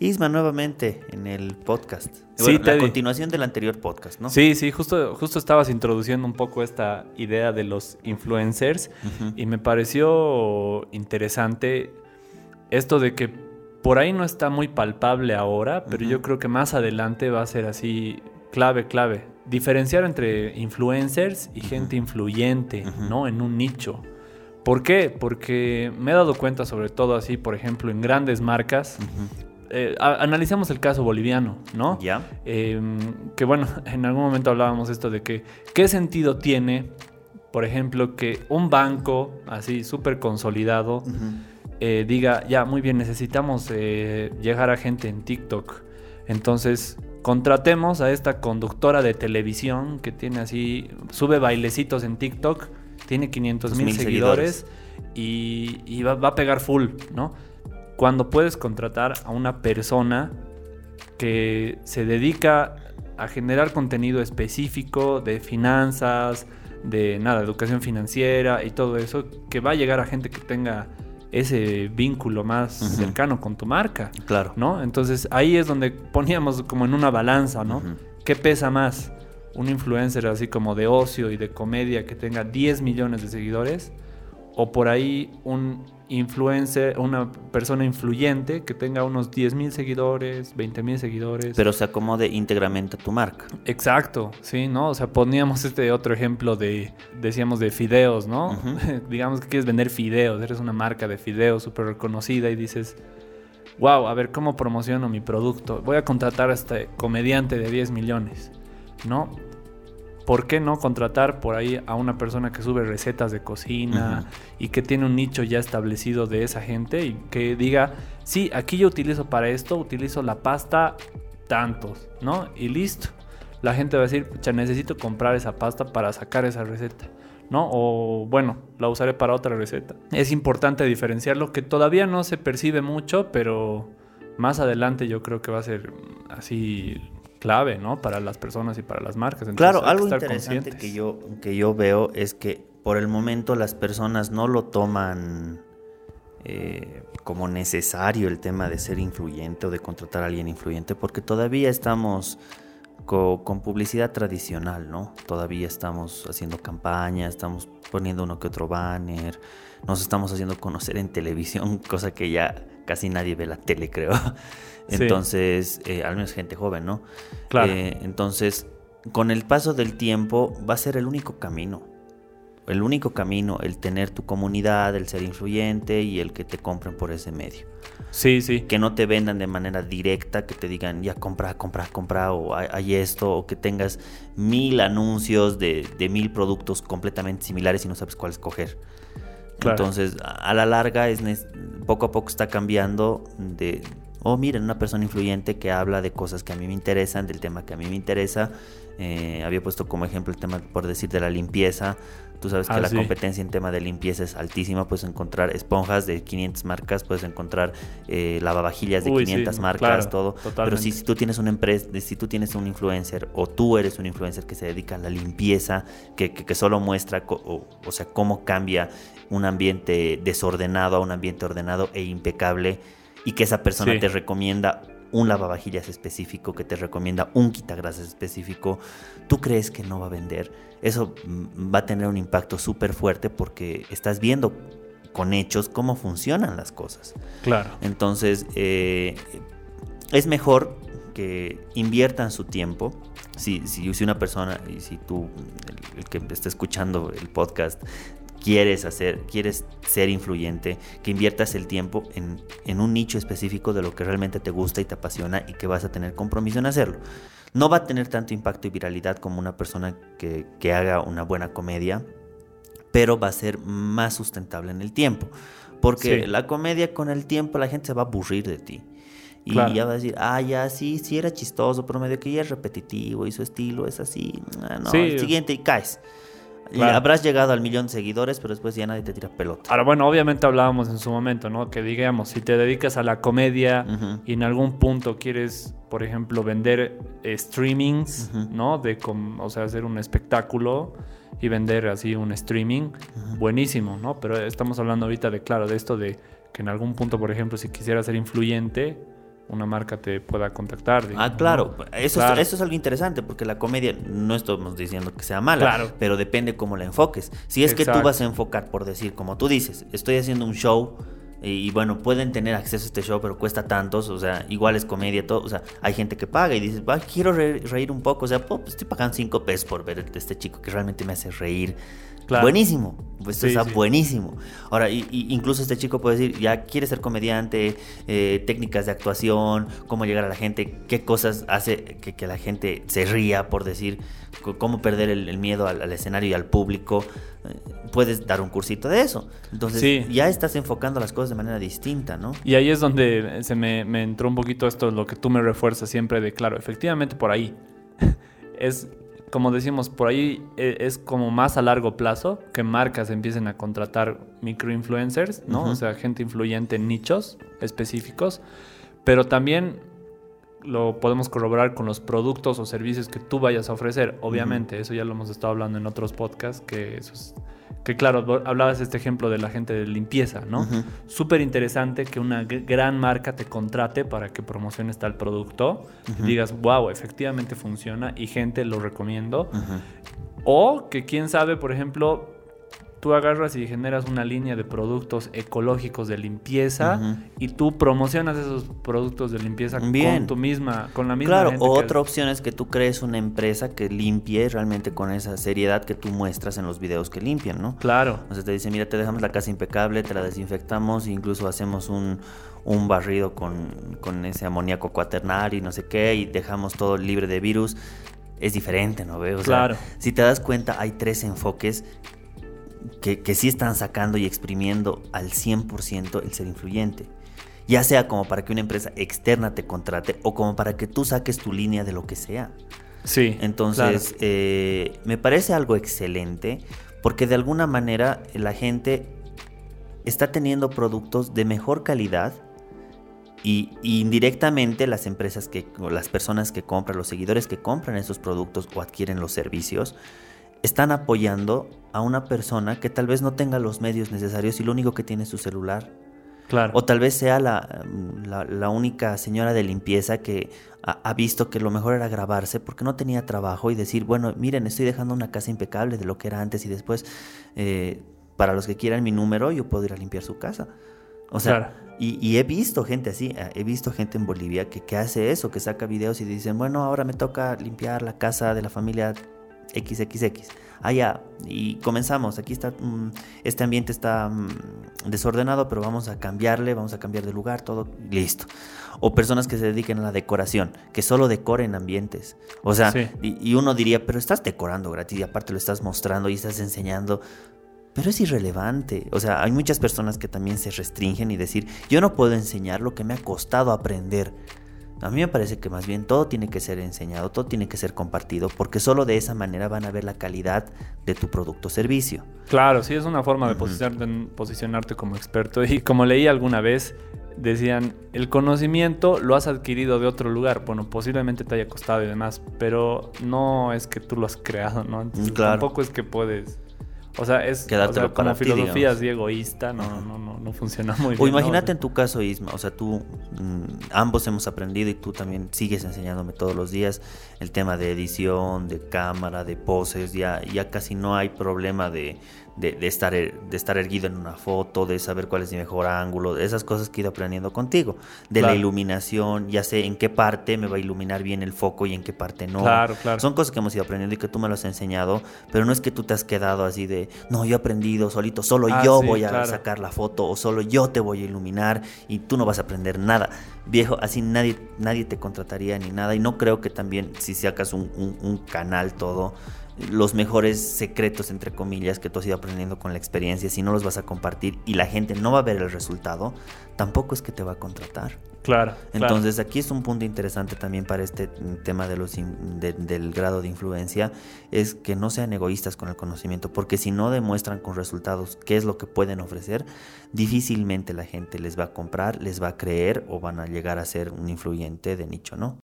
Isma, nuevamente en el podcast. Sí, la continuación del anterior podcast, ¿no? Sí, sí, justo, justo estabas introduciendo un poco esta idea de los influencers y me pareció interesante esto de que por ahí no está muy palpable ahora, pero yo creo que más adelante va a ser así clave, clave. Diferenciar entre influencers y gente influyente. ¿no? En un nicho. ¿Por qué? Porque me he dado cuenta sobre todo así, por ejemplo, en grandes marcas. Eh, analicemos el caso boliviano, ¿no? ¿Ya? Eh, que bueno, en algún momento hablábamos esto de que qué sentido tiene, por ejemplo, que un banco así súper consolidado eh, diga, ya, muy bien, necesitamos eh, llegar a gente en TikTok. Entonces, contratemos a esta conductora de televisión que tiene así, sube bailecitos en TikTok, tiene 500 mil seguidores, y, y va, va a pegar full, ¿no? Cuando puedes contratar a una persona que se dedica a generar contenido específico de finanzas, de nada, educación financiera y todo eso, que va a llegar a gente que tenga ese vínculo más cercano con tu marca, Claro. ¿no? Entonces ahí es donde poníamos como en una balanza, ¿no? ¿Qué pesa más? ¿Un influencer así como de ocio y de comedia que tenga 10 millones de seguidores? ¿O por ahí un influencer, una persona influyente que tenga unos 10 mil seguidores, 20 mil seguidores? Pero se acomode íntegramente a tu marca. Exacto, sí, ¿no? O sea, poníamos este otro ejemplo de, decíamos, de fideos, ¿no? Digamos que quieres vender fideos, eres una marca de fideos súper reconocida y dices, wow, a ver, ¿cómo promociono mi producto? Voy a contratar a este comediante de 10 millones, ¿no? ¿Por qué no contratar por ahí a una persona que sube recetas de cocina y que tiene un nicho ya establecido de esa gente y que diga, sí, aquí yo utilizo para esto, utilizo la pasta tantos, ¿no? Y listo. La gente va a decir, pucha, necesito comprar esa pasta para sacar esa receta, ¿no? O bueno, la usaré para otra receta. Es importante diferenciarlo, que todavía no se percibe mucho, pero más adelante yo creo que va a ser así clave, ¿no? Para las personas y para las marcas. Entonces, Claro, que algo estar interesante que yo, que yo veo es que por el momento las personas no lo toman eh, como necesario el tema de ser influyente o de contratar a alguien influyente, porque todavía estamos co- con publicidad tradicional, ¿no? Todavía estamos haciendo campaña, estamos poniendo uno que otro banner, nos estamos haciendo conocer en televisión, cosa que ya casi nadie ve la tele, creo. Sí. Entonces, eh, al menos gente joven, ¿no? Claro. Eh, entonces, con el paso del tiempo va a ser el único camino. El único camino, el tener tu comunidad, el ser influyente y el que te compren por ese medio. Sí, sí. Que no te vendan de manera directa, que te digan, ya compra, compra, compra, o hay, esto, o que tengas mil anuncios de, de mil productos completamente similares y no sabes cuál escoger. Claro. Entonces, a la larga, es poco a poco está cambiando de, oh, miren, una persona influyente que habla de cosas que a mí me interesan, del tema que a mí me interesa. Eh, había puesto como ejemplo el tema, por decir, de la limpieza. Tú sabes que Ah, la sí. competencia en tema de limpieza es altísima. Puedes encontrar esponjas de 500 marcas, puedes encontrar eh, lavavajillas de Uy, sí, 500 marcas, claro, todo. Pero si, si tú tienes una empresa, si tú tienes un influencer o tú eres un influencer que se dedica a la limpieza, que, que- que solo muestra, o, o sea, cómo cambia un ambiente desordenado a un ambiente ordenado e impecable y que esa persona Sí. te recomienda un lavavajillas específico, que te recomienda un quitagrasas específico, ¿tú crees que no va a vender? Eso mm, va a tener un impacto súper fuerte porque estás viendo con hechos cómo funcionan las cosas. Claro. Entonces, eh, es mejor que inviertan su tiempo. Si, si, si una persona, y si tú, el, el que está escuchando el podcast, quieres hacer, quieres ser influyente, que inviertas el tiempo en, en un nicho específico de lo que realmente te gusta y te apasiona y que vas a tener compromiso en hacerlo. No va a tener tanto impacto y viralidad como una persona que, que haga una buena comedia, pero va a ser más sustentable en el tiempo. Porque Sí. la comedia con el tiempo la gente se va a aburrir de ti. Y Claro. ya va a decir, ah, ya sí, sí era chistoso, pero medio que ya es repetitivo y su estilo es así. Ah, no, Sí. el siguiente y caes. Y habrás llegado al millón de seguidores, pero después ya nadie te tira pelota. Ahora, bueno, obviamente hablábamos en su momento, ¿no? Que digamos, si te dedicas a la comedia y en algún punto quieres, por ejemplo, vender eh, streamings. ¿no? De, com- o sea, hacer un espectáculo y vender así un streaming, buenísimo, ¿no? Pero estamos hablando ahorita de, claro, de esto de que en algún punto, por ejemplo, si quisieras ser influyente, una marca te pueda contactar. Ah, claro. ¿no? Eso, Claro. Es, eso es algo interesante porque la comedia no estamos diciendo que sea mala, Claro. pero depende cómo la enfoques. Si es que tú vas a enfocar por decir, como tú dices, estoy haciendo un show y, bueno, pueden tener acceso a este show, pero cuesta tantos, o sea, igual es comedia, todo, o sea, hay gente que paga y dices, "Va, quiero re- reír un poco, o sea, pues, estoy pagando cinco pesos por ver a este chico que realmente me hace reír. Claro. Buenísimo, pues Sí, está sí. buenísimo. Ahora, y- y incluso este chico puede decir, ya quiere ser comediante, eh, técnicas de actuación, cómo llegar a la gente, qué cosas hace que, que la gente se ría, por decir, cómo perder el, el miedo al, al escenario y al público. Puedes dar un cursito de eso. Entonces, Sí. ya estás enfocando las cosas de manera distinta, ¿no? Y ahí es donde se me, me entró un poquito esto, lo que tú me refuerzas siempre de, claro, efectivamente por ahí. es, como decimos, por ahí e- es como más a largo plazo que marcas empiecen a contratar microinfluencers, ¿no? O sea, gente influyente en nichos específicos. Pero también lo podemos corroborar con los productos o servicios que tú vayas a ofrecer. Obviamente, eso ya lo hemos estado hablando en otros podcasts, que eso es... Que claro, hablabas de este ejemplo de la gente de limpieza, ¿no? Ujú. súper interesante que una gran marca te contrate para que promociones tal producto y digas, wow, efectivamente funciona y gente lo recomiendo. O que quién sabe, por ejemplo, tú agarras y generas una línea de productos ecológicos de limpieza y tú promocionas esos productos de limpieza Bien. con tu misma, con la misma Claro, gente que- otra opción es que tú crees una empresa que limpie realmente con esa seriedad que tú muestras en los videos que limpian, ¿no? Claro. O sea, te dice, mira, te dejamos la casa impecable, te la desinfectamos, e incluso hacemos un, un barrido con, con ese amoníaco cuaternario y no sé qué, y dejamos todo libre de virus. Es diferente, ¿no? ve? O sea, Claro. si te das cuenta, hay tres enfoques que, que sí están sacando y exprimiendo al 100% el ser influyente. Ya sea como para que una empresa externa te contrate o como para que tú saques tu línea de lo que sea. Sí. Entonces, eh, me parece algo excelente porque de alguna manera la gente está teniendo productos de mejor calidad y, y indirectamente las empresas que, o las personas que compran, los seguidores que compran esos productos o adquieren los servicios, están apoyando a una persona que tal vez no tenga los medios necesarios y lo único que tiene es su celular. claro. O tal vez sea la, la- la única señora de limpieza que ha, ha visto que lo mejor era grabarse porque no tenía trabajo y decir, bueno, miren, estoy dejando una casa impecable de lo que era antes y después, eh, para los que quieran mi número, yo puedo ir a limpiar su casa. O sea, Claro. y, y he visto gente así, eh, he visto gente en Bolivia que, que hace eso, que saca videos y dicen, bueno, ahora me toca limpiar la casa de la familia XXX. Ah, ya, y comenzamos. Aquí está, mm, este ambiente está mm, desordenado, pero vamos a cambiarle, vamos a cambiar de lugar, todo listo. O personas que se dediquen a la decoración, que solo decoren ambientes. O sea, Sí. y, y uno diría, pero estás decorando gratis y aparte lo estás mostrando y estás enseñando. Pero es irrelevante. O sea, hay muchas personas que también se restringen y decir, yo no puedo enseñar lo que me ha costado aprender. A mí me parece que más bien todo tiene que ser enseñado, todo tiene que ser compartido, porque solo de esa manera van a ver la calidad de tu producto o servicio. Claro, sí, es una forma de posicionarte, posicionarte como experto. Y como leí alguna vez, decían, el conocimiento lo has adquirido de otro lugar. Bueno, posiblemente te haya costado y demás, pero no es que tú lo has creado, ¿no? Entonces, Claro. Tampoco es que puedes... O sea, es o sea, como ti, filosofía digamos. así egoísta, no, no, no, no funciona muy bien. O ¿no? imagínate en tu caso, Isma, o sea, tú, mm, ambos hemos aprendido y tú también sigues enseñándome todos los días el tema de edición, de cámara, de poses, ya, ya casi no hay problema de, de, de estar, er- de estar erguido en una foto, de saber cuál es mi mejor ángulo, de esas cosas que he ido aprendiendo contigo, de la iluminación, ya sé en qué parte me va a iluminar bien el foco y en qué parte no. Claro, claro. Son cosas que hemos ido aprendiendo y que tú me lo has enseñado, pero no es que tú te has quedado así de, no, yo he aprendido solito, solo Ah, yo sí, voy a sacar la foto o solo yo te voy a iluminar y tú no vas a aprender nada. Viejo, así nadie, nadie te contrataría ni nada y no creo que también si sacas un, un- un canal todo, los mejores secretos entre comillas que tú has ido aprendiendo con la experiencia, si no los vas a compartir y la gente no va a ver el resultado, tampoco es que te va a contratar. Claro. claro. Entonces aquí es un punto interesante también para este tema de los in- de- del grado de influencia, es que no sean egoístas con el conocimiento, porque si no demuestran con resultados qué es lo que pueden ofrecer, difícilmente la gente les va a comprar, les va a creer o van a llegar a ser un influyente de nicho, ¿no?